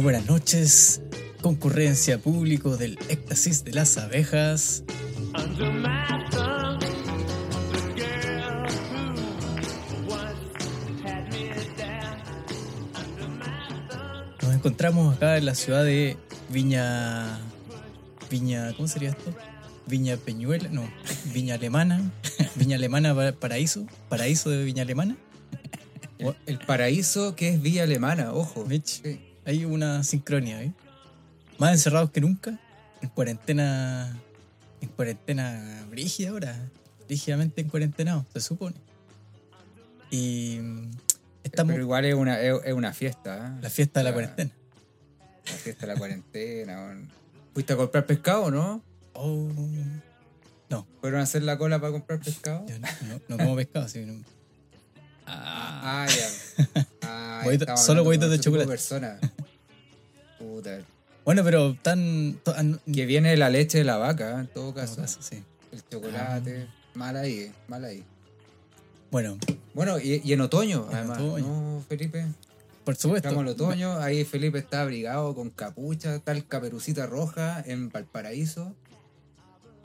Muy buenas noches, concurrencia público del éxtasis de las abejas. Nos encontramos acá en la ciudad de Viña. Viña. ¿Cómo sería esto? Viña Peñuela, no, Viña Alemana, Viña Alemana Pa- Paraíso, Paraíso de Viña Alemana. El paraíso que es Villa Alemana, ojo. Mitch, Sí. Hay una sincronía, ¿eh? Más encerrados que nunca, en cuarentena, en cuarentena brígida ahora, rígidamente en cuarentena, se supone. Y mm, estamos Pero igual es una, es, es una fiesta. ¿eh? la fiesta de la La- cuarentena. La fiesta de la cuarentena. ¿Fuiste a comprar pescado o no? Oh, no, ¿Fueron a hacer la cola para comprar pescado? yo no, no- no como pescado, sí, no. Ah, ya. Ah, solo huevitos de chocolate. persona. Puta. Bueno, pero tan, tan- Que viene la leche de la vaca, en todo caso. sí. El chocolate. Mal ahí, mal ahí. Bueno, Bueno, y, y en otoño, En además. otoño. ¿No, Felipe? por supuesto. Estamos en otoño, ahí Felipe está abrigado con capucha, tal caperucita roja en Valparaíso.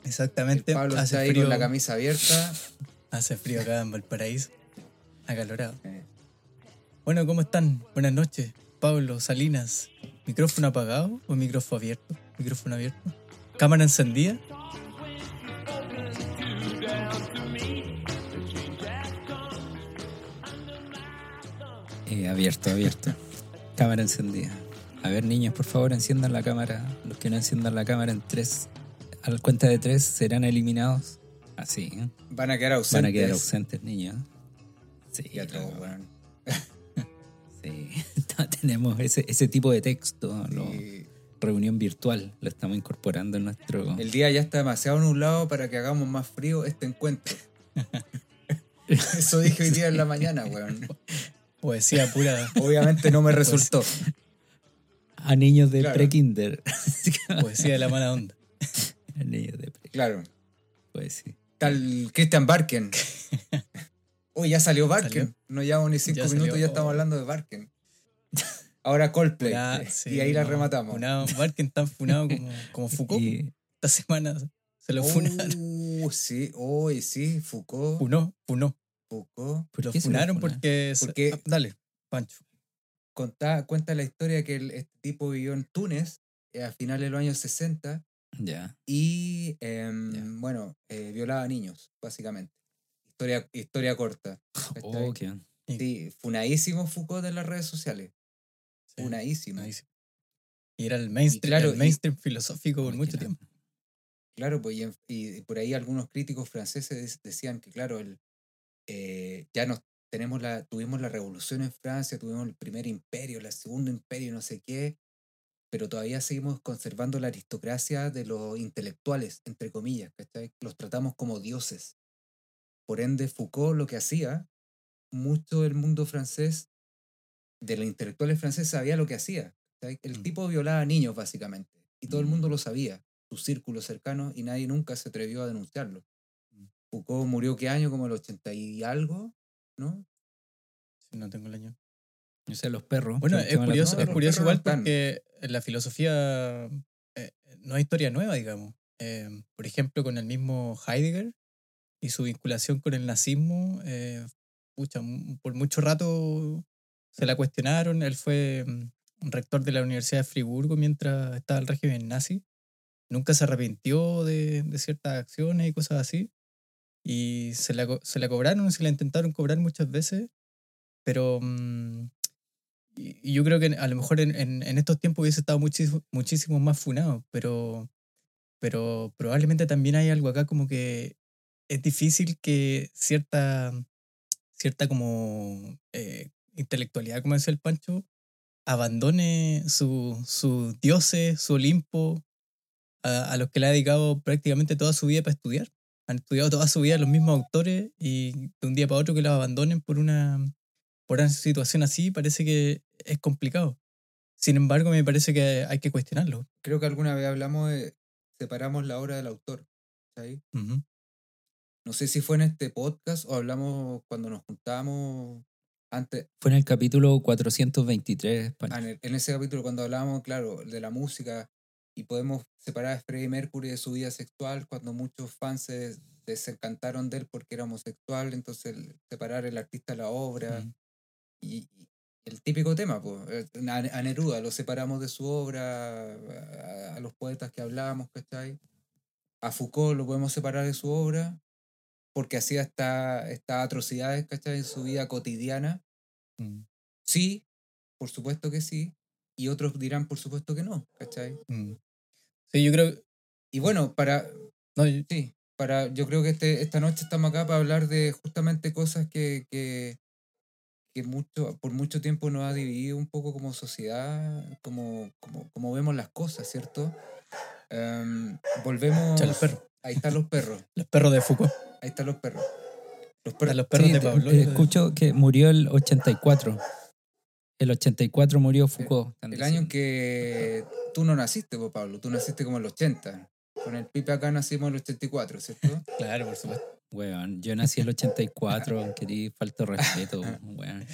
El Exactamente, Pablo hace está ahí frío, con la camisa abierta. hace frío acá en Valparaíso, acalorado. Eh, Bueno, ¿cómo están? Buenas noches. Pablo, Salinas. ¿Micrófono apagado o micrófono abierto? ¿Micrófono abierto? ¿Cámara encendida? Eh, abierto, abierto. cámara encendida. A ver, niños, por favor, enciendan la cámara. Los que no enciendan la cámara en tres, a la cuenta de tres, serán eliminados. Así, ¿eh? Van a quedar ausentes. Van a quedar ausentes, niños. Sí, Y a todos, claro, weón. sí. Tenemos ese, ese tipo de texto. lo- reunión virtual. Lo estamos incorporando en nuestro. El día ya está demasiado nublado para que hagamos más frío este encuentro. Eso dije hoy día en la mañana, weón. Poesía pura, Obviamente no me resultó. A niños de Claro. pre-kinder. poesía de la mala onda. A niños de pre Claro. Pues sí. Tal Christian Barken. Uy, ya salió Barken. No llevamos ni cinco Ya minutos, salió. ya estamos hablando de Barken. Ahora Coldplay. Sí, y ahí la rematamos. Funado, Barken tan funado como, como Foucault. Y Esta semana se lo funaron. Uh, sí, hoy sí, Foucault. Funó, funó. Foucault. ¿por Lo qué se lo funaron porque... Porque- ah, dale, Pancho. Contá- cuenta la historia que el- este tipo vivió en Túnez eh, a finales de los años 60 Ya. y, em, bueno, eh, violaba a niños, básicamente. Historia, historia corta. Oh, qué- Sí, funadísimo Foucault en las redes sociales. Sí, Funadísimo. funadísimo. Y era el mainstream, claro, el y- mainstream filosófico por mucho tiempo. Claro, pues y, y por ahí algunos críticos franceses decían que, claro, el, eh, ya nos tenemos la, tuvimos la revolución en Francia, tuvimos el primer imperio, el segundo imperio, no sé qué, pero todavía seguimos conservando la aristocracia de los intelectuales, entre comillas, ¿cachai? Los tratamos como dioses. Por ende, Foucault lo que hacía, mucho del mundo francés, de los intelectuales franceses, sabía lo que hacía. El Mm. tipo violaba a niños, básicamente, y todo el mundo Mm. lo sabía su círculo cercano y nadie nunca se atrevió a denunciarlo. Mm. Foucault murió qué año, como el 80 y algo, ¿no? Sí, No tengo el año. O sea, los perros. Bueno, es curioso, es curioso igual no porque la filosofía eh, no hay historia nueva, digamos. Eh, por ejemplo, con el mismo Heidegger y su vinculación con el nazismo, eh, pucha, por mucho rato se la cuestionaron. Él fue mm, rector de la Universidad de Friburgo mientras estaba el régimen nazi. Nunca se arrepintió de, de ciertas acciones y cosas así. Y se la, se la cobraron, se la intentaron cobrar muchas veces, pero mm, y yo creo que a lo mejor en, en- en estos tiempos hubiese estado muchísimo, muchísimo más funado, pero, pero probablemente también hay algo acá como que es difícil que cierta, cierta como eh, intelectualidad, como decía el Pancho, abandone su, sus dioses, su Olimpo, a, a los que le ha dedicado prácticamente toda su vida para estudiar. Han estudiado toda su vida los mismos autores y de un día para otro que los abandonen por una, por una situación así parece que es complicado. Sin embargo, me parece que hay que cuestionarlo. Creo que alguna vez hablamos de separamos la obra del autor. ¿cachai? Ujú. No sé si fue en este podcast o hablamos cuando nos juntamos antes, Fue en el capítulo 423, Pancho. Ah, en, el- en ese capítulo cuando hablábamos, claro, de la música y podemos separar a Freddie Mercury de su vida sexual cuando muchos fans se desencantaron de él porque era homosexual, entonces separar el artista de la obra Mm. y, y el típico tema, pues, a, a Neruda lo separamos de su obra, a, a los poetas que hablábamos, ¿cachai? A Foucault lo podemos separar de su obra porque hacía esta- estas atrocidades, ¿cachai? En su vida cotidiana. Mm, Sí, por supuesto que sí. Y otros dirán, por supuesto que no, ¿cachai? mm. Sí, yo creo. Y bueno, para, No, yo- sí, para, yo creo que este, esta noche estamos acá para hablar de justamente cosas que, que, que mucho, por mucho tiempo nos ha dividido un poco como sociedad, como, como, como vemos las cosas, ¿cierto? Em, volvemos... Echa los perros. Ahí están los perros, los perros de Foucault. ahí están los perros. Los perros Los perros Sí, de Pablo. eh, escucho que murió el 84. El 84 murió Foucault. El año en que tú no naciste, pues, Pablo, tú naciste como en el 80. Con el Pipe acá nacimos en el 84, ¿cierto? Claro, por supuesto. Weón, yo nací el 84, querí falta respeto, weón.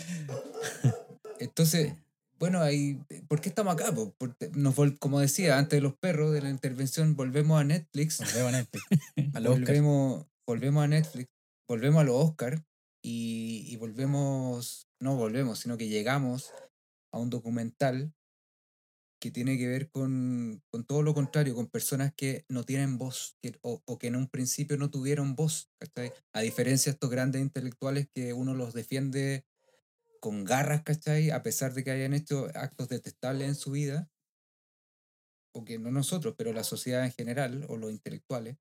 Entonces, bueno, ahí, ¿por qué estamos acá? Porque nos vol- como decía, antes de los perros, de la intervención, volvemos a Netflix. Volvemos a Netflix. Volvemos, volvemos a Netflix, volvemos a los Oscar y, y volvemos, no volvemos, sino que llegamos a un documental que tiene que ver con, con todo lo contrario, con personas que no tienen voz que, o, o que en un principio no tuvieron voz, ¿cachai? A diferencia de estos grandes intelectuales que uno los defiende con garras, ¿cachai? A pesar de que hayan hecho actos detestables en su vida, o que no nosotros, pero la sociedad en general, o los intelectuales,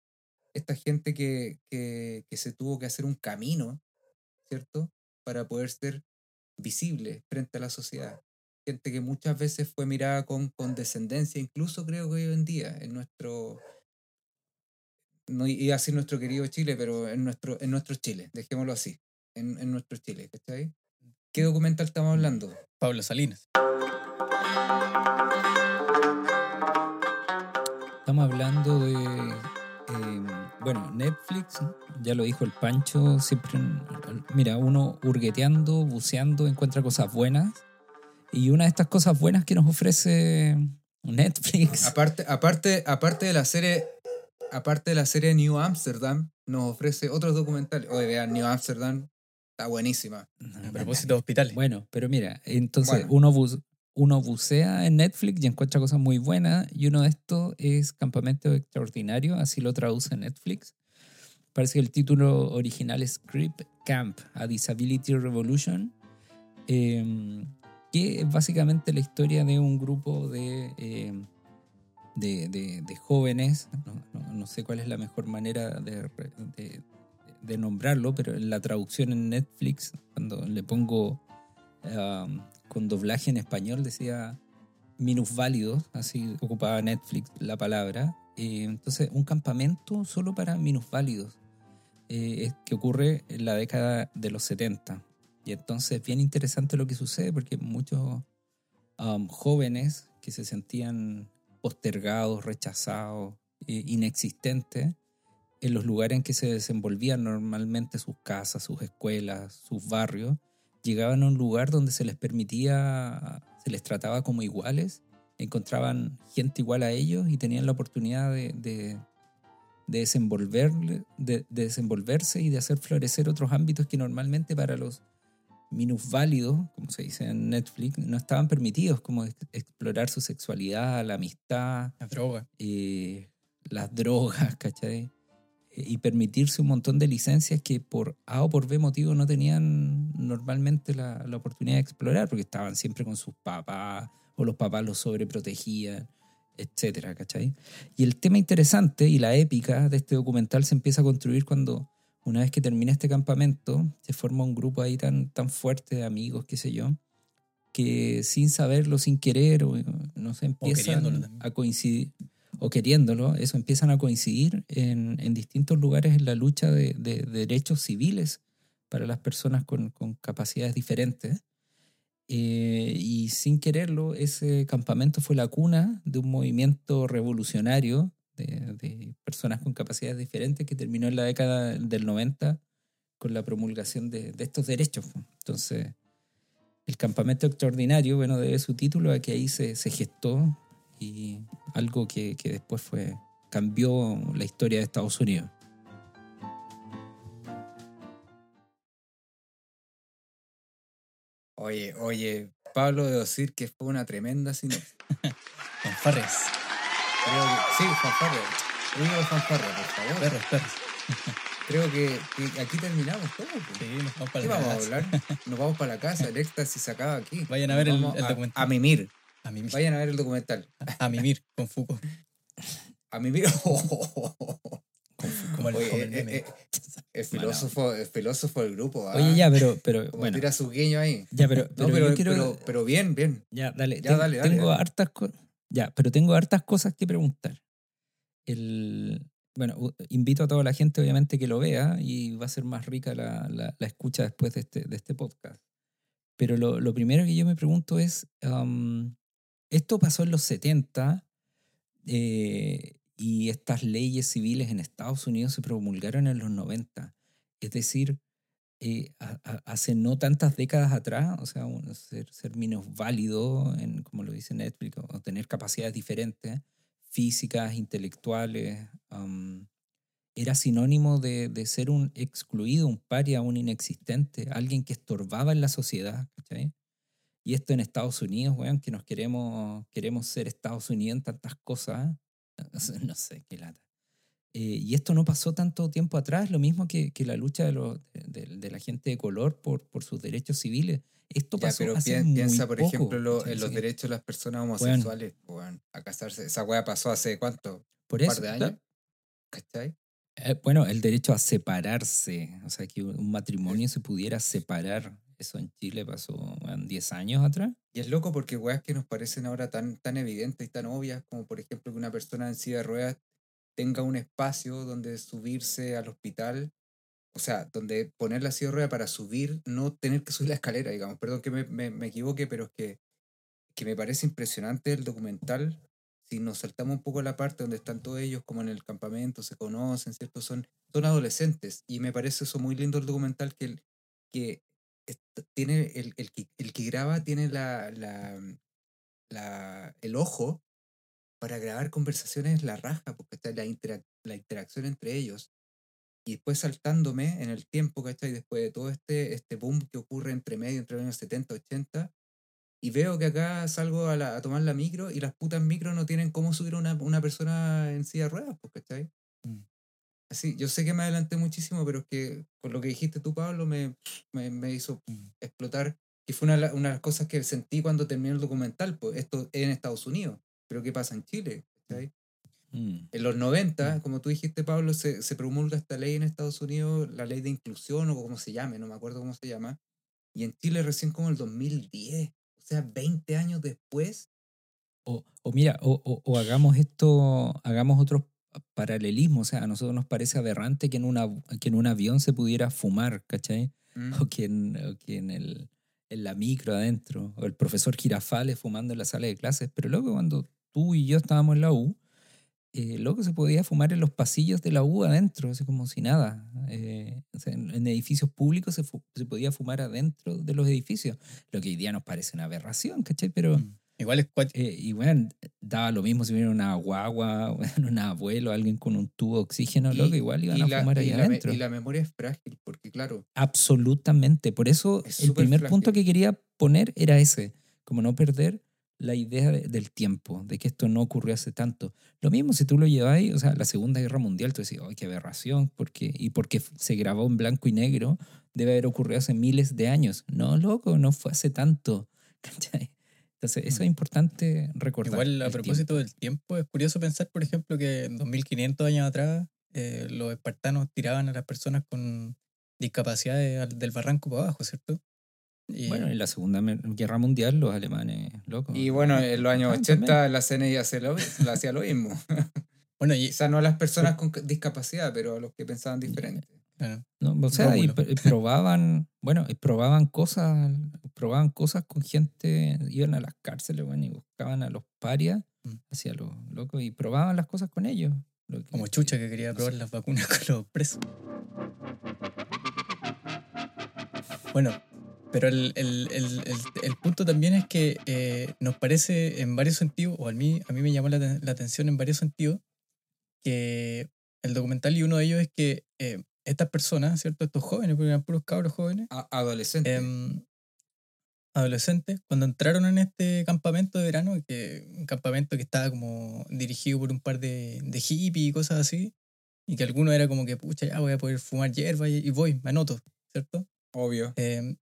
esta gente que, que, que se tuvo que hacer un camino, ¿cierto? Para poder ser visible frente a la sociedad. Gente que muchas veces fue mirada con condescendencia, incluso creo que hoy en día, en nuestro, no iba a decir nuestro querido Chile, pero en nuestro, en nuestro Chile, dejémoslo así, en, en nuestro Chile, ¿cachai? ¿Qué documental estamos hablando? Pablo Salinas. Estamos hablando de. eh, bueno, Netflix, ya lo dijo el Pancho, siempre. Mira, uno hurgueteando, buceando, encuentra cosas buenas. Y una de estas cosas buenas que nos ofrece Netflix. Aparte, aparte, aparte de la serie, aparte de la serie New Amsterdam, nos ofrece otros documentales. Oye, vean, New Amsterdam está buenísima. A propósito de hospitales. Bueno, pero mira, entonces Bueno. uno, bu- uno bucea en Netflix y encuentra cosas muy buenas y uno de estos es Campamento Extraordinario, así lo traduce Netflix. Parece que el título original es Creep Camp, a Disability Revolution, eh, que es básicamente la historia de un grupo de, eh, de, de- de jóvenes, no, no- no sé cuál es la mejor manera de, de- nombrarlo, pero en la traducción en Netflix, cuando le pongo um, con doblaje en español, decía minusválidos, así ocupaba Netflix la palabra. Eh, entonces, un campamento solo para minusválidos, eh, es que ocurre en la década de los 70. Y entonces, bien interesante lo que sucede, porque muchos um, jóvenes que se sentían postergados, rechazados, eh, inexistentes, en los lugares en que se desenvolvían normalmente sus casas, sus escuelas, sus barrios, llegaban a un lugar donde se les permitía, se les trataba como iguales, encontraban gente igual a ellos y tenían la oportunidad de, de, de desenvolver, de, de desenvolverse y de hacer florecer otros ámbitos que normalmente para los minusválidos, como se dice en Netflix, no estaban permitidos, como ex- explorar su sexualidad, la amistad, La droga. eh, las drogas, ¿cachai? Y permitirse un montón de licencias que por A o por B motivo no tenían normalmente la, la oportunidad de explorar, porque estaban siempre con sus papás o los papás los sobreprotegían, etcétera, ¿cachai? Y el tema interesante y la épica de este documental se empieza a construir cuando, una vez que termina este campamento, se forma un grupo ahí tan, tan fuerte de amigos, qué sé yo, que sin saberlo, sin querer, o, no sé, empiezan a coincidir, o queriéndolo, eso, empiezan a coincidir en, en distintos lugares en la lucha de, de derechos civiles para las personas con, con capacidades diferentes. Eh, y sin quererlo, ese campamento fue la cuna de un movimiento revolucionario de, de personas con capacidades diferentes que terminó en la década del 90 con la promulgación de, de estos derechos. Entonces, el campamento extraordinario, bueno, debe su título a que ahí se, se gestó y algo que, que después fue cambió la historia de Estados Unidos. Oye, oye, Pablo, debo decir que fue una tremenda sinopsis. Fanfarres. Sí, fanfarria. Ruido de fanfarria, por favor. Perros, perros. Creo que, que aquí terminamos todo. pues. Sí, nos vamos para ¿Qué la vamos a casa. hablar? Nos vamos para la casa, el éxtasis se acaba aquí. Vayan a Nos ver el- vamos el a- documental. A mimir. A mimir. Vayan a ver el documental. A mimir con Foucault. A mimir. Como el, Oye, como el eh, meme. eh, el filósofo, el filósofo del grupo. ¿ah? Oye, ya, pero, pero Como bueno, tira su guiño ahí. ya, pero, No, pero pero, yo quiero, pero, pero bien, bien. ya, dale, Ya, ten- dale, dale, tengo dale. hartas cosas, ya, pero tengo hartas cosas que preguntar. El, bueno, invito a toda la gente, obviamente, que lo vea y va a ser más rica la, la- la escucha después de este, de este podcast. Pero lo, lo primero que yo me pregunto es, am, esto pasó en los 70 eh, y estas leyes civiles en Estados Unidos se promulgaron en los 90. Es decir, eh, hace no tantas décadas atrás, o sea, un- ser, ser menos válido, como lo dice Netflix, o tener capacidades diferentes, físicas, intelectuales, era sinónimo de, ser un excluido, un paria, un inexistente, alguien que estorbaba en la sociedad. Y esto en Estados Unidos, weón, que nos queremos, queremos ser Estados Unidos en tantas cosas, no sé, qué lata. Eh, y esto no pasó tanto tiempo atrás, lo mismo que, que la lucha de, los- de, de la gente de color por, por sus derechos civiles. Esto Ya, pasó pero hace pi- muy piensa, por poco, ejemplo, lo- en los que, derechos de las personas homosexuales, weón, a casarse. Esa weá pasó hace cuánto? Por ¿Un eso, par de años? ¿Cachai? Eh, bueno, el derecho a separarse, o sea, que un matrimonio se pudiera separar, eso en Chile pasó weón, 10 años atrás. Y es loco porque weas que nos parecen ahora tan, tan evidentes y tan obvias, como por ejemplo que una persona en silla de ruedas tenga un espacio donde subirse al hospital, o sea, donde poner la silla de ruedas para subir, no tener que subir la escalera, digamos. Perdón que me, me, me equivoque, pero es que, que me parece impresionante el documental. Si nos saltamos un poco la parte donde están todos ellos como en el campamento, se conocen, ¿cierto? Son, son adolescentes. Y me parece eso muy lindo el documental que, que tiene el, el, que, el que graba tiene la, la, la- el ojo para grabar conversaciones la raja, porque está la, interac- la interacción entre ellos. Y después saltándome en el tiempo, ¿cachai? Después de todo este, este boom que ocurre entre medio, entre los años 70, 80, y veo que acá salgo a, la- a tomar la micro y las putas micros no tienen cómo subir una, una persona en silla de ruedas, pues, ¿cachai? Mm. Así, yo sé que me adelanté muchísimo, pero es que con lo que dijiste tú, Pablo, me, me, me hizo Mm. explotar, que fue una, una de las cosas que sentí cuando terminé el documental, pues esto es en Estados Unidos, pero ¿qué pasa en Chile? ¿cachai? Mm. En los 90, como tú dijiste, Pablo, se, se promulga esta ley en Estados Unidos, la ley de inclusión o como se llame, no me acuerdo cómo se llama, y en Chile recién como el 2010, o sea, 20 años después. O, o mira, o, o- o hagamos esto, hagamos otros paralelismos. O sea, a nosotros nos parece aberrante que en, una, que en un avión se pudiera fumar, ¿cachai? Mm. O que en, o que en, el, en la micro adentro, o el profesor Girafales fumando en la sala de clases. Pero luego cuando tú y yo estábamos en la U, eh, loco se podía fumar en los pasillos de la U adentro, así como si nada. Eh, o sea, en, en edificios públicos se, se podía fumar adentro de los edificios, lo que hoy día nos parece una aberración, ¿cachai? Pero... Mm. Igual es. Eh, y bueno, daba lo mismo si hubiera una guagua, un abuelo, alguien con un tubo de oxígeno, loco, igual iban y a la- fumar ahí y adentro. y la memoria es frágil, porque claro, Absolutamente. Por eso Es el primer punto frágil. que quería poner era ese, como no perder la idea de- del tiempo, de que esto no ocurrió hace tanto. Lo mismo si tú lo lleváis, o sea, la Segunda Guerra Mundial, tú decís, ¡ay, qué aberración! Porque, y porque se grabó en blanco y negro, debe haber ocurrido hace miles de años. No, loco, no fue hace tanto. ¿cachai? Entonces, eso es importante recordar. Igual a propósito tiempo. del tiempo, es curioso pensar, por ejemplo, que en 2500 años atrás eh, los espartanos tiraban a las personas con discapacidades al- del barranco para abajo, ¿cierto? Y, Bueno, en la Segunda Guerra Mundial los alemanes, loco. y bueno, en los años Ah, 80 la CNI hacía lo, hacía lo mismo. bueno, y, Quizás no a las personas con discapacidad, pero a los que pensaban diferente. Claro, No, o sea, y y probaban, bueno, y probaban cosas, probaban cosas con gente, iban a las cárceles, bueno, y buscaban a los parias, Mm. hacia los locos, y probaban las cosas con ellos. lo que- como Chucha que quería no probar sé. las vacunas con los presos. Bueno, Pero el, el- el- el- el punto también es que eh, nos parece en varios sentidos, o a mí, a mí me llamó la, la atención en varios sentidos, que el documental y uno de ellos es que eh, estas personas, ¿cierto? Estos jóvenes, porque eran puros cabros jóvenes, A- adolescente. em, adolescentes, cuando entraron en este campamento de verano, que un campamento que estaba como dirigido por un par de, de hippies y cosas así, y que alguno era como que, pucha, ya voy a poder fumar hierba y, y voy, me anoto, ¿cierto? Obvio. Eh,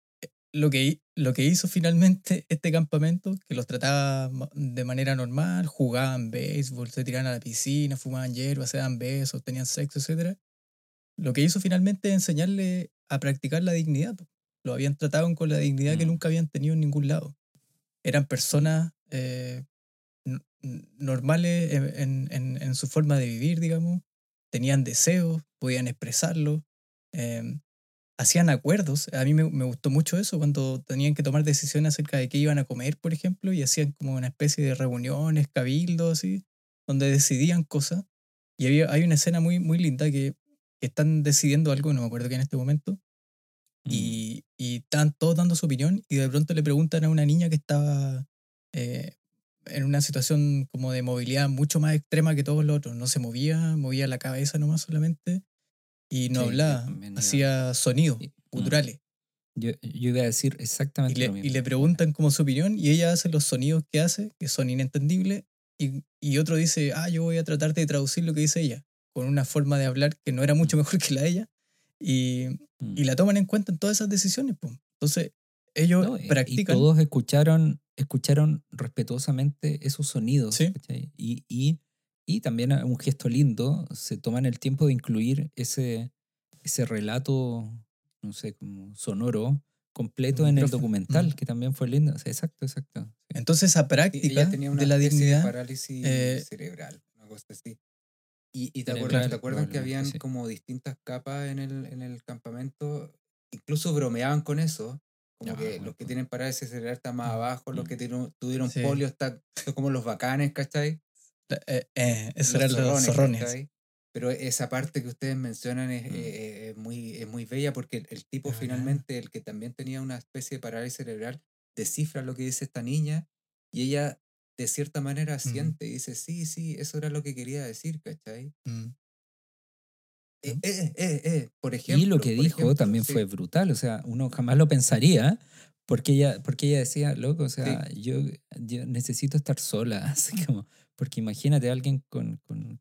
lo, que, lo que hizo finalmente este campamento, que los trataba de manera normal, jugaban béisbol, se tiraban a la piscina, fumaban hierba, se daban besos, tenían sexo, etc. Lo que hizo finalmente es enseñarle a practicar la dignidad. Lo habían tratado con la dignidad que Mm. nunca habían tenido en ningún lado. Eran personas eh, normales en, en- en- su forma de vivir, digamos. Tenían deseos, podían expresarlo. em, hacían acuerdos. A mí me, me gustó mucho eso cuando tenían que tomar decisiones acerca de qué iban a comer, por ejemplo, y hacían como una especie de reuniones, cabildos, así, donde decidían cosas. Y había, hay una escena muy, muy linda que, que están decidiendo algo, no me acuerdo qué en este momento, Mm. y, y están todos dando su opinión, y de pronto le preguntan a una niña que estaba eh, en una situación como de movilidad mucho más extrema que todos los otros. No se movía, movía la cabeza nomás solamente, y no Sí, hablaba, hacía sonidos y- mm. Yo, yo iba a decir Y exactamente le, lo mismo. y le preguntan como su opinión y ella hace los sonidos que hace, que son inentendibles, y, y otro dice, ah, yo voy a tratar de traducir lo que dice ella, con una forma de hablar que no era mucho mejor que la de ella, y, Mm. y la toman en cuenta en todas esas decisiones. po. Entonces, ellos No, practican. Y todos escucharon, escucharon respetuosamente esos sonidos. Sí. Y, y, y también un gesto lindo, se toman el tiempo de incluir ese, ese relato, no sé, como sonoro, completo en el documental, Mm. que también fue lindo. O sea, exacto, exacto. Entonces, esa práctica tenía una de la dignidad, parálisis eh, cerebral, una cosa así. Y, y te, acuerdas, ¿te acuerdas que habían sí. como distintas capas en el, en el campamento? Incluso bromeaban con eso. Como Ah, que bueno, los que tienen parálisis cerebral están más Mm, abajo, los mm. que tuvieron, tuvieron Sí. polio están son como los bacanes, ¿cachai? eh, eh, Los eran los zorrones. ¿cachai? Pero esa parte que ustedes mencionan es, Mm. eh, es muy, es muy bella porque el, el tipo bacán. finalmente, el que también tenía una especie de parálisis cerebral, descifra lo que dice esta niña y ella de cierta manera siente y dice, sí, sí, eso era lo que quería decir, ¿cachai? Mm. Eh, eh, eh, por ejemplo. y lo que dijo ejemplo, también sí. fue brutal. O sea, uno jamás lo pensaría. Porque ella, porque ella decía, loco, o sea, yo, yo necesito estar sola. Así como, porque imagínate a alguien con, con,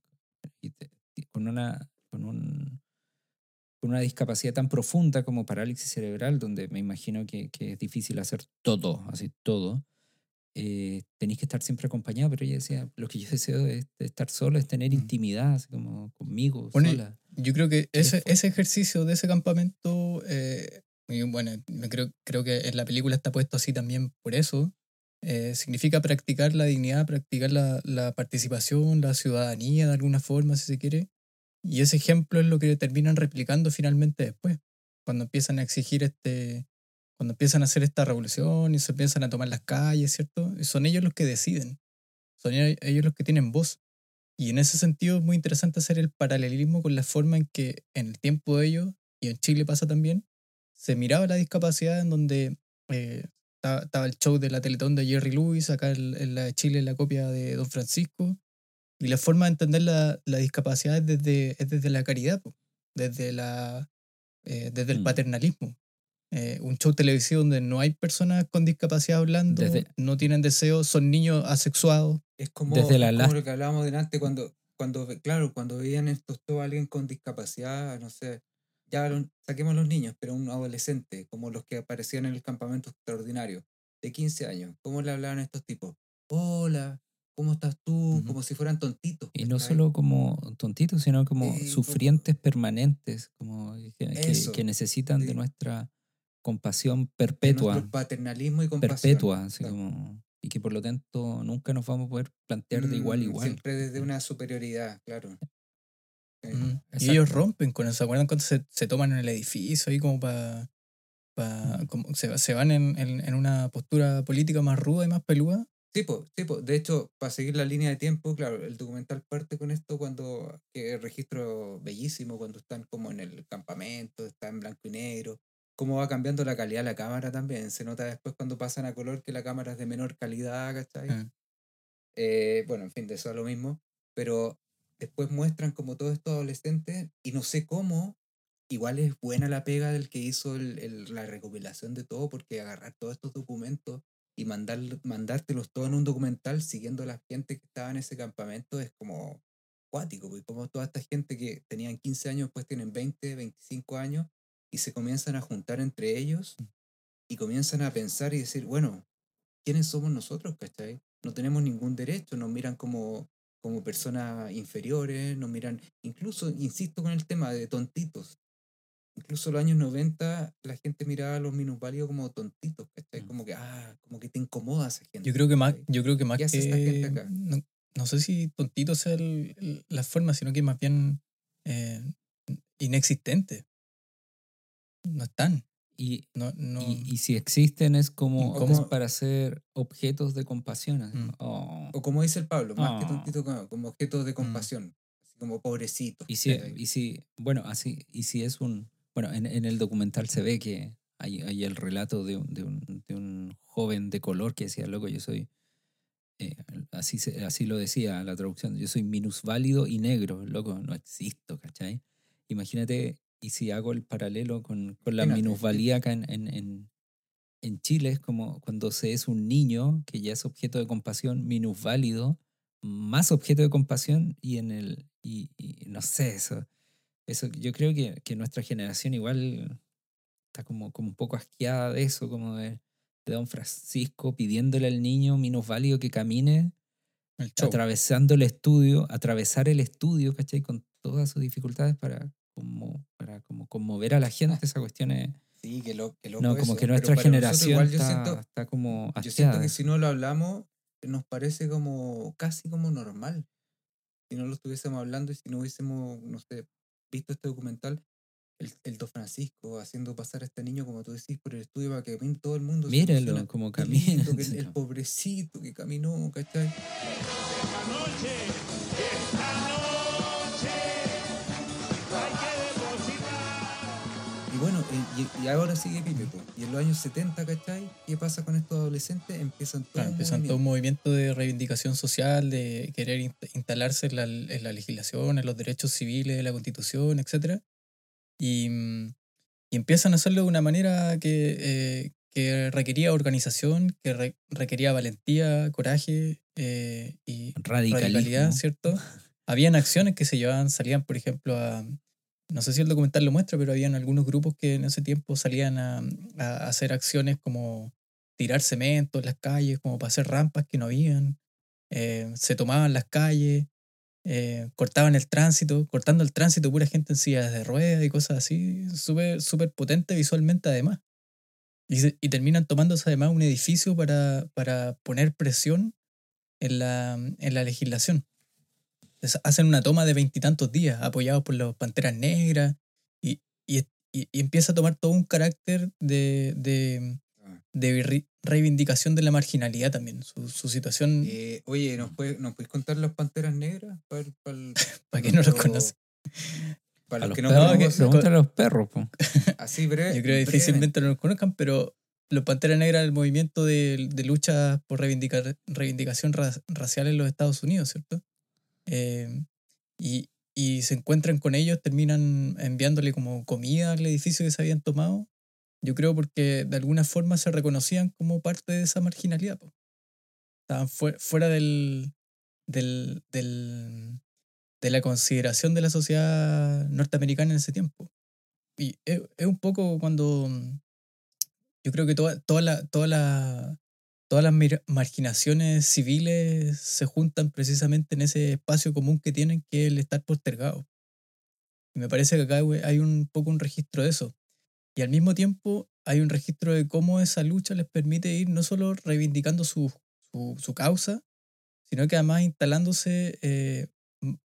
con una, con, un, con una discapacidad tan profunda como parálisis cerebral, donde me imagino que, que es difícil hacer todo, así todo. Eh, tenéis que estar siempre acompañado, pero ella decía, lo que yo deseo es estar solo, es tener Mm. intimidad, así como conmigo, Bueno, sola. Yo creo que ese, ese ejercicio de ese campamento, eh, bueno, me creo, creo que en la película está puesto así también por eso, eh, significa practicar la dignidad, practicar la, la participación, la ciudadanía de alguna forma, si se quiere. Y ese ejemplo es lo que terminan replicando finalmente después, cuando empiezan a exigir este, cuando empiezan a hacer esta revolución y se empiezan a tomar las calles, ¿cierto? Y son ellos los que deciden, son e- ellos los que tienen voz. Y en ese sentido es muy interesante hacer el paralelismo con la forma en que en el tiempo de ellos, y en Chile pasa también, se miraba la discapacidad en donde eh, estaba, estaba el show de la Teletón de Jerry Lewis, acá en, en la de Chile la copia de Don Francisco, y la forma de entender la, la discapacidad es desde, es desde la caridad, po, desde, la, eh, desde el Mm. paternalismo. Eh, un show televisivo donde no hay personas con discapacidad hablando, Desde- no tienen deseos, son niños asexuados. Es como, Desde la como lo que hablábamos delante cuando, cuando, claro, cuando veían esto todo alguien con discapacidad, no sé, ya lo- saquemos los niños, pero un adolescente, como los que aparecían en el campamento extraordinario, de 15 años, ¿cómo le hablaban a estos tipos? Hola, ¿cómo estás tú? Como si fueran tontitos. Y no solo como tontitos, sino como Eh, como- sufrientes permanentes, como que, que- Eso, que necesitan de nuestra compasión perpetua, nuestro paternalismo y compasión. perpetua, así claro. como, y que por lo tanto nunca nos vamos a poder plantear de igual a Mm, igual. Siempre desde una superioridad, claro. Sí. Mm. Y ellos rompen con eso. ¿Se acuerdan cuando se, se toman en el edificio ahí como para... Mm. como se, se van en, en, en una postura política más ruda y más peluda? Sí, po, sí, po. de hecho, para seguir la línea de tiempo, claro, el documental parte con esto cuando, que el registro bellísimo, cuando están como en el campamento, está en blanco y negro, cómo va cambiando la calidad de la cámara también. Se nota después cuando pasan a color que la cámara es de menor calidad, ¿cachai? Ah. Eh, bueno, en fin, de eso es lo mismo. Pero después muestran como todos estos adolescentes y no sé cómo, igual es buena la pega del que hizo el- el- la recopilación de todo, porque agarrar todos estos documentos y mandar, mandártelos todos en un documental siguiendo a la gente que estaba en ese campamento es como cuático, porque como toda esta gente que tenían 15 años, pues tienen 20, 25 años y se comienzan a juntar entre ellos y comienzan a pensar y decir, bueno, ¿quiénes somos nosotros, cachai? No tenemos ningún derecho, nos miran como, como personas inferiores, nos miran, incluso, insisto con el tema de tontitos. Incluso en los años 90 la gente miraba a los minusválidos como tontitos, ¿cachai? Mm. Como que, ah, como que te incomoda esa gente. Yo creo que más, yo creo que más ¿Qué hace esta gente que acá? no, no sé si tontito sea el- el- la forma, sino que más bien eh, inexistente. No están. Y, No, no, y, y si existen es como ¿Y cómo- es para ser objetos de compasión. así, Mm. oh. O como dice el Pablo, más que Ah. tontito, como, como objeto de compasión. Así como pobrecito. Y si, y si, bueno, así, y si es un, bueno, en, en el documental se ve que hay, hay el relato de un, de, un, de un joven de color que decía, loco, yo soy, eh, así, se- así lo decía la traducción, yo soy minusválido y negro, loco, no existo, ¿cachai? Imagínate, y si hago el paralelo con, con la minusvalía acá en, en, en, Chile, es como cuando se es un niño que ya es objeto de compasión, minusválido, más objeto de compasión y en el, y, y no sé, eso, eso yo creo que, que nuestra generación igual está como, como un poco asqueada de eso, como de, de Don Francisco pidiéndole al niño minusválido que camine el atravesando el estudio, atravesar el estudio, ¿cachai? Con todas sus dificultades para como conmover a la gente, esa cuestión es... Sí, que, lo, que No, como eso, que nuestra generación igual yo está, siento- está como Yo siento que si no lo hablamos, nos parece como casi como normal. Si no lo estuviésemos hablando y si no hubiésemos, no sé, visto este documental, el, el Don Francisco haciendo pasar a este niño, como tú decís, por el estudio para que todo el mundo. Míralo como camina. el, el pobrecito que caminó, ¿cachai? Y y, ahora sigue Pipe, po. y en los años 70, ¿cachai? ¿Qué pasa con estos adolescentes? Empiezan todo Claro, un empiezan todo un movimiento. movimiento de reivindicación social, de querer in- instalarse en la, en la legislación, en los derechos civiles de la constitución, etc. Y, y empiezan a hacerlo de una manera que, eh, que requería organización, que re- requería valentía, coraje eh, y radicalidad. ¿cierto? Habían acciones que se llevaban, salían, por ejemplo, a... No sé si el documental lo muestra, pero habían algunos grupos que en ese tiempo salían a, a hacer acciones como tirar cemento en las calles, como para hacer rampas que no habían. Eh, se tomaban las calles, eh, cortaban el tránsito, cortando el tránsito, pura gente en sillas de ruedas y cosas así. Súper súper potente visualmente además. Y, y terminan tomándose además un edificio para, para poner presión en la, en la legislación. Hacen una toma de veintitantos días, apoyados por las panteras negras, y, y, y- y empieza a tomar todo un carácter de, de, Ah. de re- reivindicación de la marginalidad también. Su, su situación, Eh, oye, ¿nos, puede, ¿nos puedes contar las panteras negras? Para, para quien no los conoce. Para los los que no conocen, a los perros. po. así breve. Yo creo que difícilmente lo conozcan, pero los Panteras Negras el movimiento de, de lucha por reivindicar, reivindicación ra- racial en los Estados Unidos, ¿cierto? Eh, y, y se encuentran con ellos, terminan enviándole como comida al edificio que se habían tomado. Yo creo porque de alguna forma se reconocían como parte de esa marginalidad. po. Estaban fue- fuera del, del, del, de la consideración de la sociedad norteamericana en ese tiempo. Y es, es un poco cuando yo creo que toda, toda la, toda la, todas las marginaciones civiles se juntan precisamente en ese espacio común que tienen, que es el estar postergado. Y me parece que acá hay un poco un registro de eso. Y al mismo tiempo hay un registro de cómo esa lucha les permite ir no solo reivindicando su, su, su causa, sino que además instalándose, eh,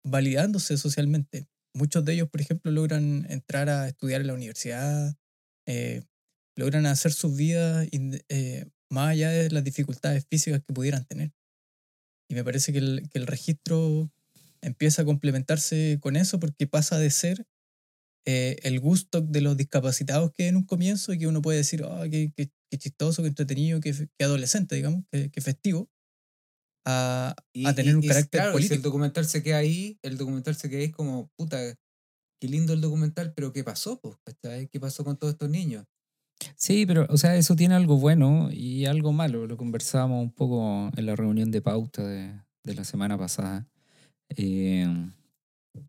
validándose socialmente. Muchos de ellos, por ejemplo, logran entrar a estudiar en la universidad, eh, logran hacer sus vidas eh, más allá de las dificultades físicas que pudieran tener. Y me parece que el, que el registro empieza a complementarse con eso porque pasa de ser eh, el gusto de los discapacitados que en un comienzo y que uno puede decir, ah, qué, qué- qué chistoso, qué entretenido, qué, qué adolescente, digamos, qué, qué festivo, a, Y- a tener y- un carácter claro, Si el político. documental se queda ahí, el documental se queda ahí como, puta, qué lindo el documental, pero ¿qué pasó? ¿cachai? ¿Qué pasó con todos estos niños? Sí, pero, o sea, eso tiene algo bueno y algo malo. Lo conversábamos un poco en la reunión de pauta de, de la semana pasada. Eh,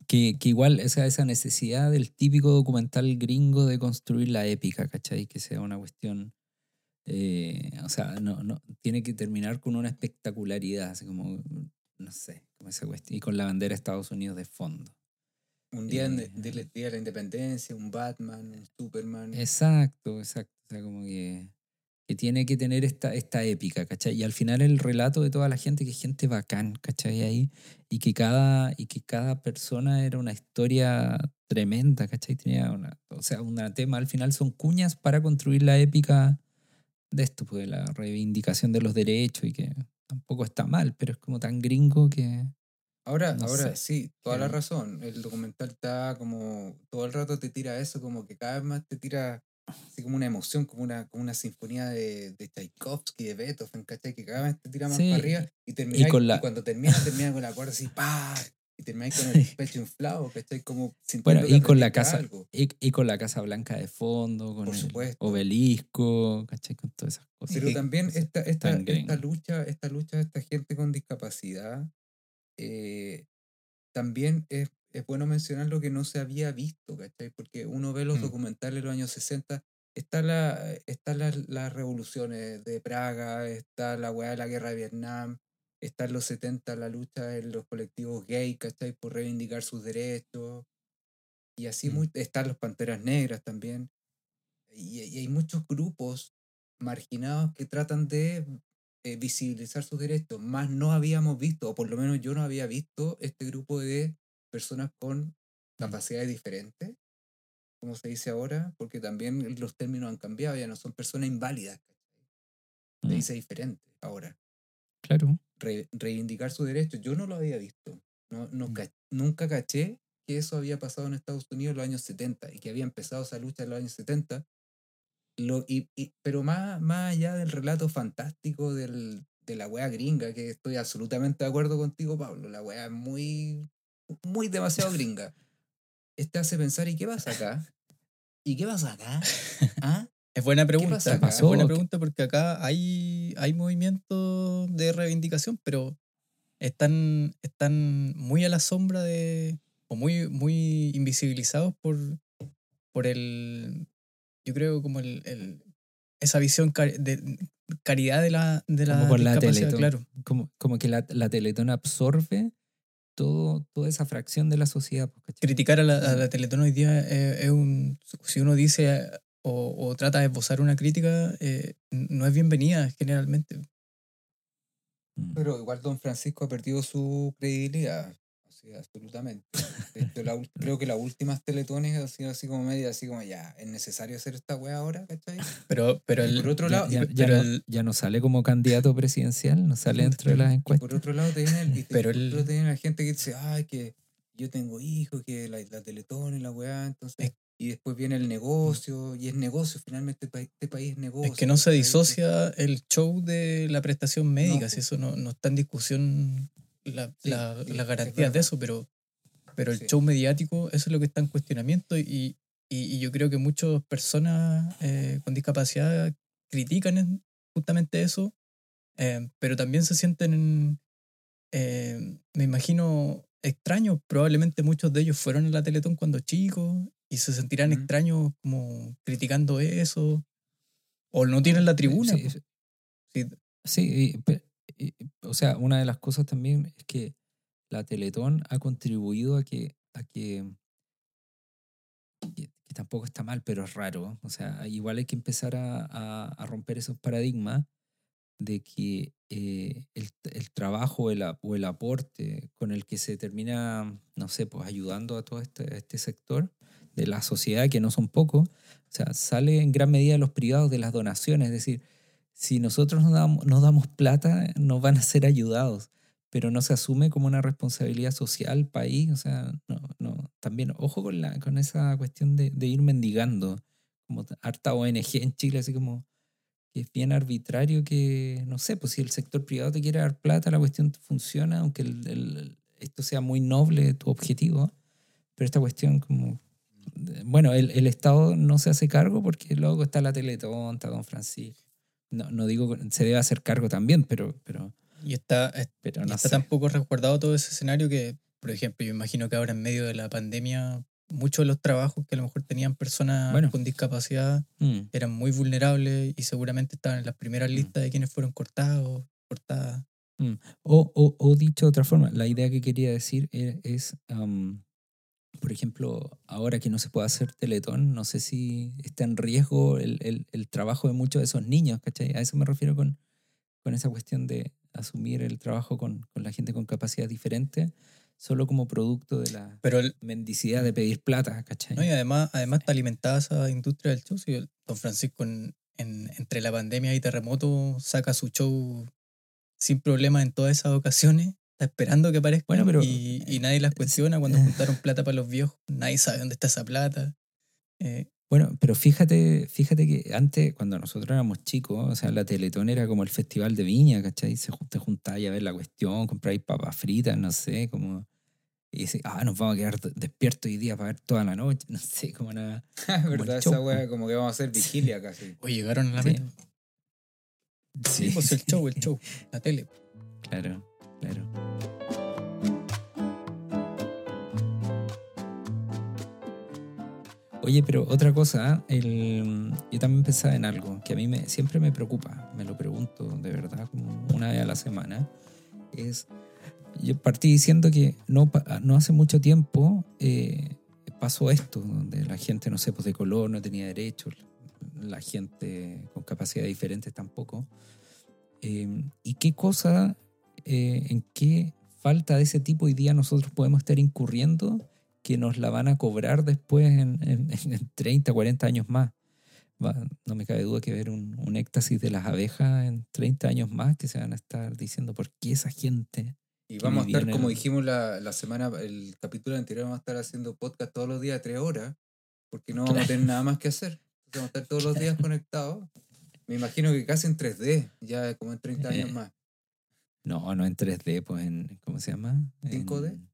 que, que igual esa, esa necesidad del típico documental gringo de construir la épica, ¿cachai? Que sea una cuestión. eh, o sea, no, no, tiene que terminar con una espectacularidad, así como, no sé, como esa cuestión. Y con la bandera de Estados Unidos de fondo. Un día, Eh, del día de la independencia, un Batman, un Superman. Exacto, exacto. O sea, como que, que tiene que tener esta, esta épica, ¿cachai? Y al final el relato de toda la gente, que es gente bacán, ¿cachai? Ahí, y que cada, y que cada persona era una historia tremenda, ¿cachai? Tenía una, o sea, un tema, al final son cuñas para construir la épica de esto, pues, de la reivindicación de los derechos y que tampoco está mal, pero es como tan gringo que... Ahora, No ahora sé. sí, toda la razón. El documental está como, todo el rato te tira eso, como que cada vez más te tira así como una emoción, como una, como una sinfonía de, de Tchaikovsky, de Beethoven, ¿cachai? Que cada vez te tira más Sí, para arriba y, con y la- cuando termina, termina con la cuerda así, ¡pa! Y termináis con el pecho inflado, ¿cachai? Como Bueno, y con la casa, algo. y, y con la Casa Blanca de fondo, con Por el supuesto. obelisco, ¿cachai? Con todas esas cosas. Pero también esta, esta, esta lucha, esta lucha de esta gente con discapacidad, eh, también es, es bueno mencionar lo que no se había visto, ¿cachai? Porque uno ve los Mm. documentales de los años 60, está la, están las, las revoluciones de Praga, está la weá de la guerra de Vietnam, está en los 70 la lucha en los colectivos gay, ¿cachai? Por reivindicar sus derechos. Y así Mm. muy, están los Panteras Negras también. Y, y hay muchos grupos marginados que tratan de eh, visibilizar sus derechos, más no habíamos visto, o por lo menos yo no había visto este grupo de personas con capacidades diferentes, como se dice ahora, porque también los términos han cambiado, ya no son personas inválidas, se Mm, dice diferente ahora. Claro. Re- reivindicar sus derechos, yo no lo había visto, no, no Mm. ca- nunca caché que eso había pasado en Estados Unidos en los años 70 y que había empezado esa lucha en los años 70 lo, y, y- pero más, más allá del relato fantástico del, de la wea gringa, que estoy absolutamente de acuerdo contigo, Pablo, la wea es muy, muy demasiado gringa. Este hace pensar, ¿y qué pasa acá? ¿Y qué pasa acá? ¿Ah? Es buena pregunta. Es buena pregunta porque acá hay, hay movimientos de reivindicación, pero están, están muy a la sombra de. o muy, muy invisibilizados por, por el. Yo creo como el. el- esa visión cari- de caridad de la, de la Como por la Teletón. claro. Como, como que la, la Teletón absorbe todo, toda esa fracción de la sociedad. pues, ¿cachai? criticar a la, a la Teletón hoy día es, es un. Si uno dice o, o trata de esbozar una crítica, eh, no es bienvenida generalmente. Mm. Pero igual Don Francisco ha perdido su credibilidad. Absolutamente. De hecho, la ul- creo que las últimas teletones han sido así como media, así como ya, ¿es necesario hacer esta wea ahora? ¿Cachai? Pero, pero el, por otro Ya, lado, ya- ya pero no, el- ya no sale como candidato presidencial, no sale dentro de las encuestas. por otro lado te viene, el, Pero por el- otro lado te viene la gente que dice, ay, que yo tengo hijos, que la, la teletón y la weá, entonces... Es- y después viene el negocio, y es negocio, finalmente este país, es negocio. es que no se disocia el show de la prestación médica, si eso no, no está en discusión la- Sí, la- sí, las garantías de eso, pero, pero el Sí. show mediático, eso es lo que está en cuestionamiento y, y, y yo creo que muchas personas eh, con discapacidad critican en- justamente eso, eh, pero también se sienten, eh, me imagino, extraños. Probablemente muchos de ellos fueron a la Teletón cuando chicos y se sentirán Ujú. extraños como criticando eso. O no tienen la tribuna. Sí, sí. Sí, Sí, o sea, una de las cosas también es que la Teletón ha contribuido a que, a que, que, tampoco está mal, pero es raro. O sea, igual hay que empezar a, a- romper esos paradigmas de que eh, el, el trabajo el o el aporte con el que se termina, no sé, pues ayudando a todo este, este sector de la sociedad, que no son pocos, o sea, sale en gran medida de los privados de las donaciones, es decir, si nosotros nos damos, nos damos plata, nos van a ser ayudados. pero no se asume como una responsabilidad social, país, o sea, no, no, también, ojo con, la, con esa cuestión de, de ir mendigando, como harta ONG en Chile, así como que es bien arbitrario que, no sé, pues si el sector privado te quiere dar plata, la cuestión funciona, aunque el- el- esto sea muy noble tu objetivo, pero esta cuestión como, bueno, el, el Estado no se hace cargo porque luego está la Teletón, está Don Francisco. No, no digo que se debe hacer cargo también, pero, pero, Y está, es- pero y está sé. tan poco resguardado todo ese escenario que, por ejemplo, yo imagino que ahora en medio de la pandemia, muchos de los trabajos que a lo mejor tenían personas Bueno. con discapacidad Mm. eran muy vulnerables y seguramente estaban en las primeras Mm. listas de quienes fueron cortados, cortadas. O, o, o dicho de otra forma, la idea que quería decir e- es, am, por ejemplo, ahora que no se puede hacer teletón, no sé si está en riesgo el, el- el trabajo de muchos de esos niños, ¿cachai? A eso me refiero con, con esa cuestión de asumir el trabajo con, con la gente con capacidad diferente, solo como producto de la Pero el- mendicidad de pedir plata, ¿cachai? No, y además, además está alimentada esa industria del show. Si Don Francisco en, en- entre la pandemia y terremoto saca su show sin problemas en todas esas ocasiones. Está esperando que aparezca Bueno, pero- y, y nadie las cuestiona cuando juntaron plata para los viejos. Nadie sabe dónde está esa plata. Eh, Bueno, pero fíjate, fíjate que antes, cuando nosotros éramos chicos, o sea, la Teletón era como el festival de viña, ¿cachai? Se te juntáis a ver la cuestión, compráis papas fritas, no sé, como... Y decís, ah, nos vamos a quedar despiertos hoy día para ver toda la noche, no sé, como nada. Es verdad, esa wea po. como que vamos a hacer vigilia casi. hoy llegaron a la Sí. meta. Sí, pues el show, el show, la tele. Claro, claro. Oye, pero otra cosa, el, yo también pensaba en algo que a mí me, siempre me preocupa, me lo pregunto de verdad como una vez a la semana, es, yo partí diciendo que no, no hace mucho tiempo eh, pasó esto, donde la gente, no sé, pues de color no tenía derechos, la gente con capacidades diferentes tampoco. Eh, ¿Y qué cosa, eh, en qué falta de ese tipo hoy día nosotros podemos estar incurriendo que nos la van a cobrar después en, en- en 30, 40 años más? Va- no me cabe duda que ver un, un éxtasis de las abejas en 30 años más que se van a estar diciendo por qué esa gente... Y vamos a estar, como dijimos la, la semana, el capítulo anterior, vamos a estar haciendo podcast todos los días, tres horas, porque no vamos a tener nada más que hacer. Entonces vamos a estar todos los días conectados. Me imagino que casi en 3D, ya como en 30 años Eh, más. No, no en 3D, pues en... ¿Cómo se llama? 5D? En-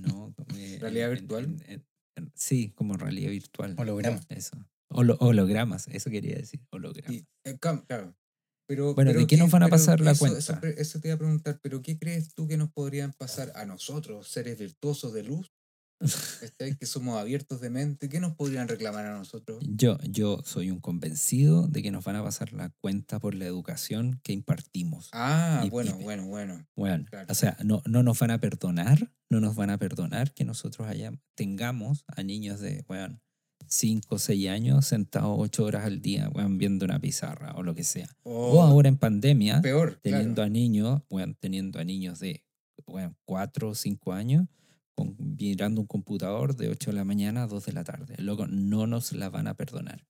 No, como, eh, ¿Realidad en- virtual? en- en- en- sí, como realidad virtual. Holograma. Eso. Holo- hologramas, eso quería decir, hologramas. Y, eh, claro. Pero, Bueno, pero ¿de qué nos van a pasar la eso, cuenta? Eso, eso te iba a preguntar, pero ¿qué crees tú que nos podrían pasar a nosotros, seres virtuosos de luz? ¿cachai? que somos abiertos de mente, ¿qué nos podrían reclamar a nosotros? Yo, yo soy un convencido de que nos van a pasar la cuenta por la educación que impartimos. Ah, Y- bueno, y- bueno, bueno. Bueno, Claro. o sea, no, no nos van a perdonar, no nos van a perdonar que nosotros haya, tengamos a niños de, bueno, 5 o 6 años sentados 8 horas al día, weón, viendo una pizarra o lo que sea. O O ahora en pandemia, peor, teniendo claro. a niños, bueno, teniendo a niños de bueno, 4 o 5 años, con, mirando un computador de 8 de la mañana a 2 de la tarde. Luego no nos la van a perdonar.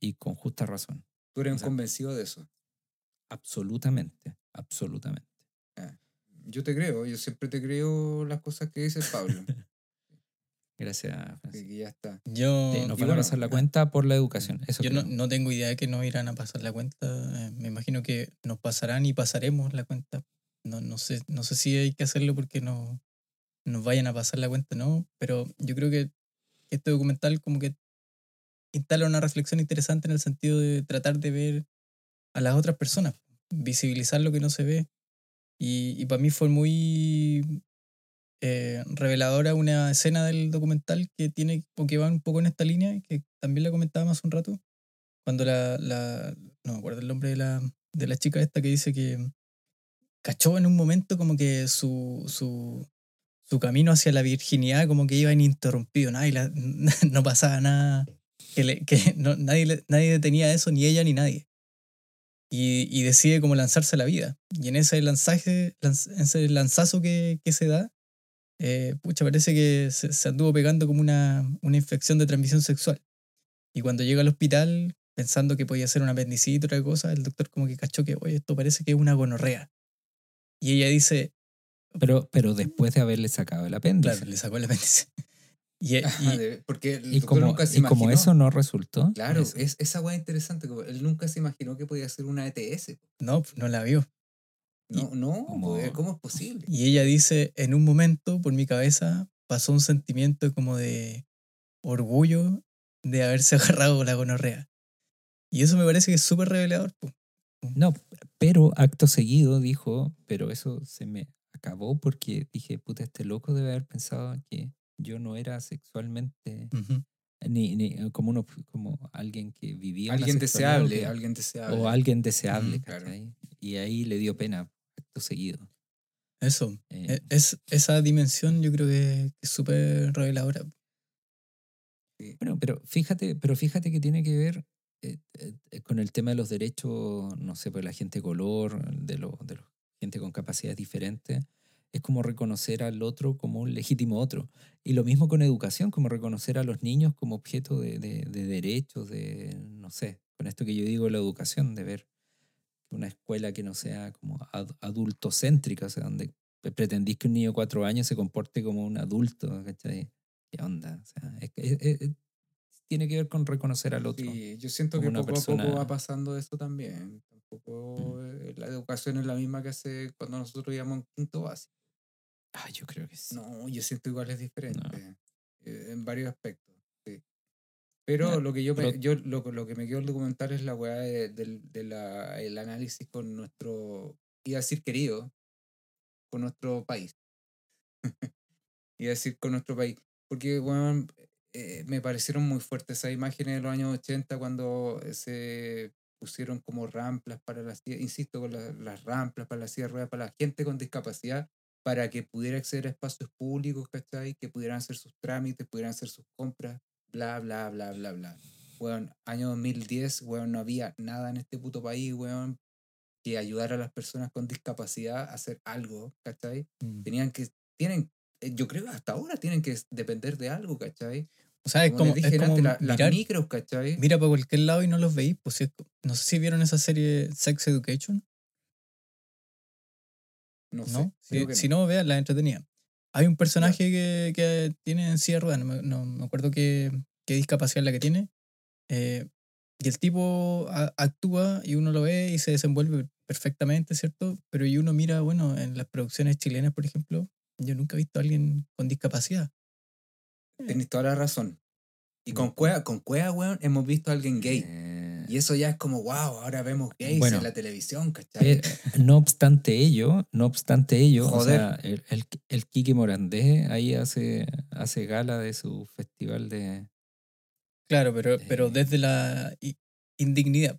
Y con justa razón. Tú eres o sea, convencido de eso. Absolutamente, absolutamente. Yo te creo, yo siempre te creo las cosas que dice Pablo. Gracias, que ya está. Yo, Sí, nos y van a bueno, pasar la ah, cuenta por la educación. Eso yo no, no tengo idea de que nos irán a pasar la cuenta. Eh, me imagino que nos pasarán y pasaremos la cuenta. No, no, sé, no sé si hay que hacerlo porque no, nos vayan a pasar la cuenta, no. Pero yo creo que este documental como que instala una reflexión interesante en el sentido de tratar de ver a las otras personas, visibilizar lo que no se ve. Y, y para mí fue muy eh, reveladora una escena del documental que tiene o que va un poco en esta línea, que también la comentábamos hace un rato, cuando la, la no me acuerdo el nombre de la, de la chica esta que dice que cachó en un momento como que su, su, su camino hacia la virginidad como que iba ininterrumpido, y la- no pasaba nada, que, le- que no, nadie, nadie detenía eso, ni ella ni nadie. Y, y decide como lanzarse a la vida. Y en ese lanzaje, lanz- ese lanzazo que, que se da, eh, pucha, parece que se, se anduvo pegando como una, una infección de transmisión sexual. Y cuando llega al hospital, pensando que podía ser una apendicitis o otra cosa, el doctor como que cachó que, oye, esto parece que es una gonorrea. Y ella dice, Pero, pero después de haberle sacado el apéndice. claro, le sacó el apéndice. Y, Ajá, porque el y, doctor como, nunca se y como eso no resultó. Claro, eso- es, esa weá interesante. como él nunca se imaginó que podía ser una ETS. no, no la vio. No, no, como- pues, ¿cómo es posible? Y ella dice, en un momento por mi cabeza pasó un sentimiento como de orgullo de haberse agarrado la gonorrea. Y eso me parece que es súper revelador. No, pero acto seguido dijo, pero eso se me acabó porque dije, puta, este loco debe haber pensado que yo no era sexualmente, Ujú. ni, ni eh, como, uno, como alguien que vivía. Alguien deseable, que- alguien deseable. O alguien deseable, Ujú, claro. ¿cachai? Y ahí le dio pena, acto seguido. Eso. Eh, E- Es, esa dimensión yo creo que es súper reveladora. Bueno, pero fíjate, pero fíjate que tiene que ver eh, eh, con el tema de los derechos, no sé, pues la gente de color, de los de los gente con capacidades diferentes. Es como reconocer al otro como un legítimo otro. Y lo mismo con educación, como reconocer a los niños como objeto de, de- de derechos, de, no sé, con esto que yo digo, la educación, de ver una escuela que no sea como ad- adultocéntrica, o sea, donde pretendís que un niño de cuatro años se comporte como un adulto, ¿cachai? ¿Qué onda? O sea, es es- es- tiene que ver con reconocer al otro. Sí, yo siento que poco a persona- poco va pasando eso también. Mm. eh, la educación es la misma que hace cuando nosotros íbamos en quinto básico. Ah, yo creo que sí. No, yo siento igual es diferente eh, en varios aspectos. Sí. Pero lo que yo, me, pero- yo lo, lo que me quedó el documental es la weá de- del de la, el análisis con nuestro, iba a decir querido, con nuestro país. iba a decir con nuestro país. Porque, bueno, me parecieron muy fuertes esas imágenes de los años 80 cuando eh, se pusieron como ramplas para las, insisto, con la- las ramplas para la silla de ruedas, para la gente con discapacidad, para que pudiera acceder a espacios públicos, ¿cachai? Que pudieran hacer sus trámites, pudieran hacer sus compras, bla, bla, bla, bla, bla. Weón, año 2010, weón, no había nada en este puto país, weón, que ayudara a las personas con discapacidad a hacer algo, ¿cachai? Mm. Tenían que, tienen, eh, yo creo que hasta ahora tienen que depender de algo, ¿cachai? O sea, es Como, es como la- las mirar, micros, ¿cachai? mira para cualquier lado y no los veis. Pues, no sé si vieron esa serie Sex Education. no sé, Si, no. vean la entretenida. Hay un personaje que, que tiene en silla no me, no me acuerdo qué, qué discapacidad es la que tiene. eh, y el tipo a- actúa y uno lo ve y se desenvuelve perfectamente, ¿cierto? Pero y uno mira, bueno, en las producciones chilenas, por ejemplo, yo nunca he visto a alguien con discapacidad. Tenés toda la razón. Y con Cueva, con Cueva, weón, hemos visto a alguien gay. Eh, Y eso ya es como, wow, ahora vemos gays Bueno. en la televisión, ¿cachai? eh, no obstante ello, no obstante ello, o sea, el, el, el Kiki Morandé ahí hace, hace gala de su festival de... Claro, pero, pero Eh. desde la indignidad.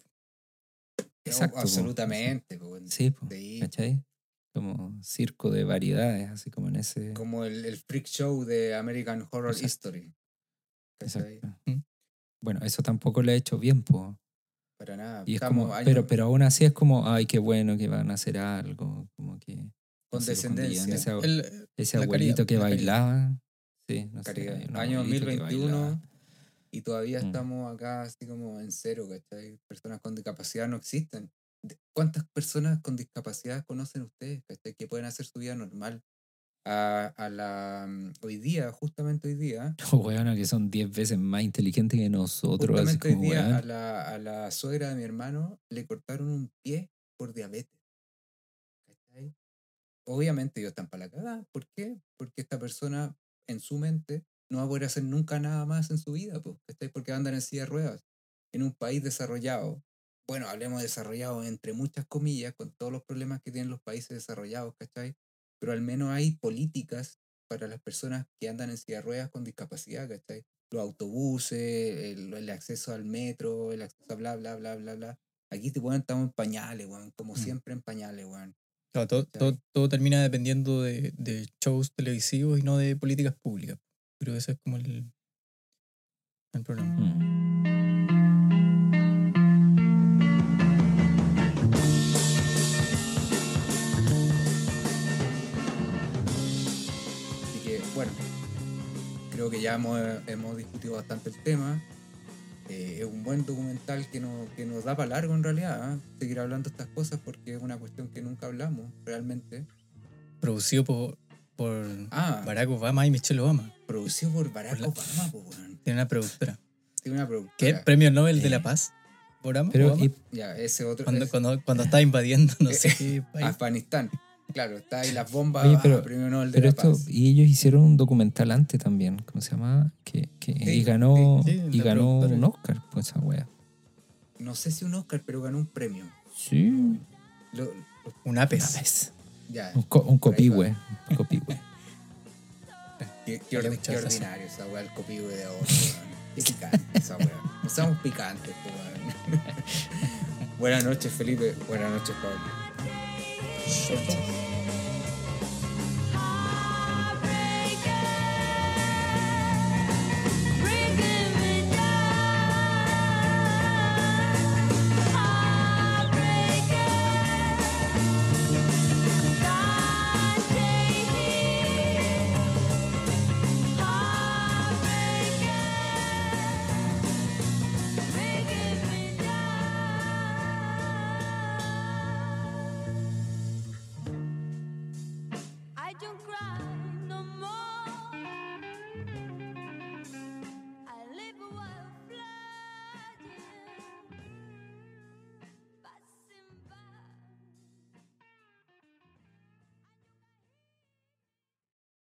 Exacto, po. absolutamente. po. Sí, po. ¿cachai? Como circo de variedades, así como en ese... Como el, el freak show de American Horror Exacto. History. Exacto. Mm. Bueno, eso tampoco le ha hecho bien, po. Para nada. Y es Estamos como, años pero, pero aún así es como, ay, qué bueno que van a hacer algo, como que... no con sé, cuando llegan descendencia. Ese, El- ese abuelito caridad, que bailaba. Sí, no sé, caridad. un Año abuelito que 2021 bailaba. y todavía Mm. estamos acá así como en cero, ¿cachai? Personas con discapacidad no existen. ¿Cuántas personas con discapacidad conocen ustedes, ¿cachai? Que pueden hacer su vida normal. A, a la mm, hoy día, justamente hoy día, Weón, que son 10 veces más inteligentes que nosotros. Justamente hoy como, día a la, a la suegra de mi hermano le cortaron un pie por diabetes. ¿cachai? Obviamente ellos están para la cagada. ¿Por qué? Porque esta persona en su mente no va a poder hacer nunca nada más en su vida, pues, ¿cachai? Porque andan en silla de ruedas. En un país desarrollado, bueno, hablemos de desarrollado entre muchas comillas, con todos los problemas que tienen los países desarrollados, ¿cachai? Pero al menos hay políticas para las personas que andan en silla de ruedas con discapacidad, ¿cachai? Los autobuses, el, el acceso al metro, el acceso a bla, bla, bla, bla, bla. Aquí te ponen estamos en pañales, weón, como Mm. siempre en pañales, weón. Claro, todo, todo, todo termina dependiendo de, de shows televisivos y no de políticas públicas. Pero ese es como el, el problema. Mm. Creo que ya hemos, hemos discutido bastante el tema. eh, es un buen documental que, no, que nos da para largo en realidad, ¿ah? seguir hablando estas cosas porque es una cuestión que nunca hablamos realmente. Producido por, por Ah, Barack Obama y Michelle Obama. producido por Barack Por la- Obama, po. Tiene una productora. Tiene una productora. ¿Qué? ¿Premio Nobel de Eh. la Paz? ¿Obama? Pero, Obama? y- Ya, ese otro. cuando, es cuando, cuando estaba invadiendo no sé qué país. Afganistán. Claro, está ahí las bombas Oye, pero- premio Nobel de pero la esto, Paz. y ellos hicieron un documental antes también, ¿cómo se llama? Que, que- Sí, y ganó, sí, y ganó un Oscar por esa wea. No sé si un Oscar, pero ganó un premio. Sí. Lo- lo- Un APES. ya, Un, co- un copihue. Un copihue. qué, ordinario esa weá, el copihue de weón. Qué picante esa weá. No seamos picantes, weón. Buenas noches, Felipe. Buenas noches, Pablo. shit.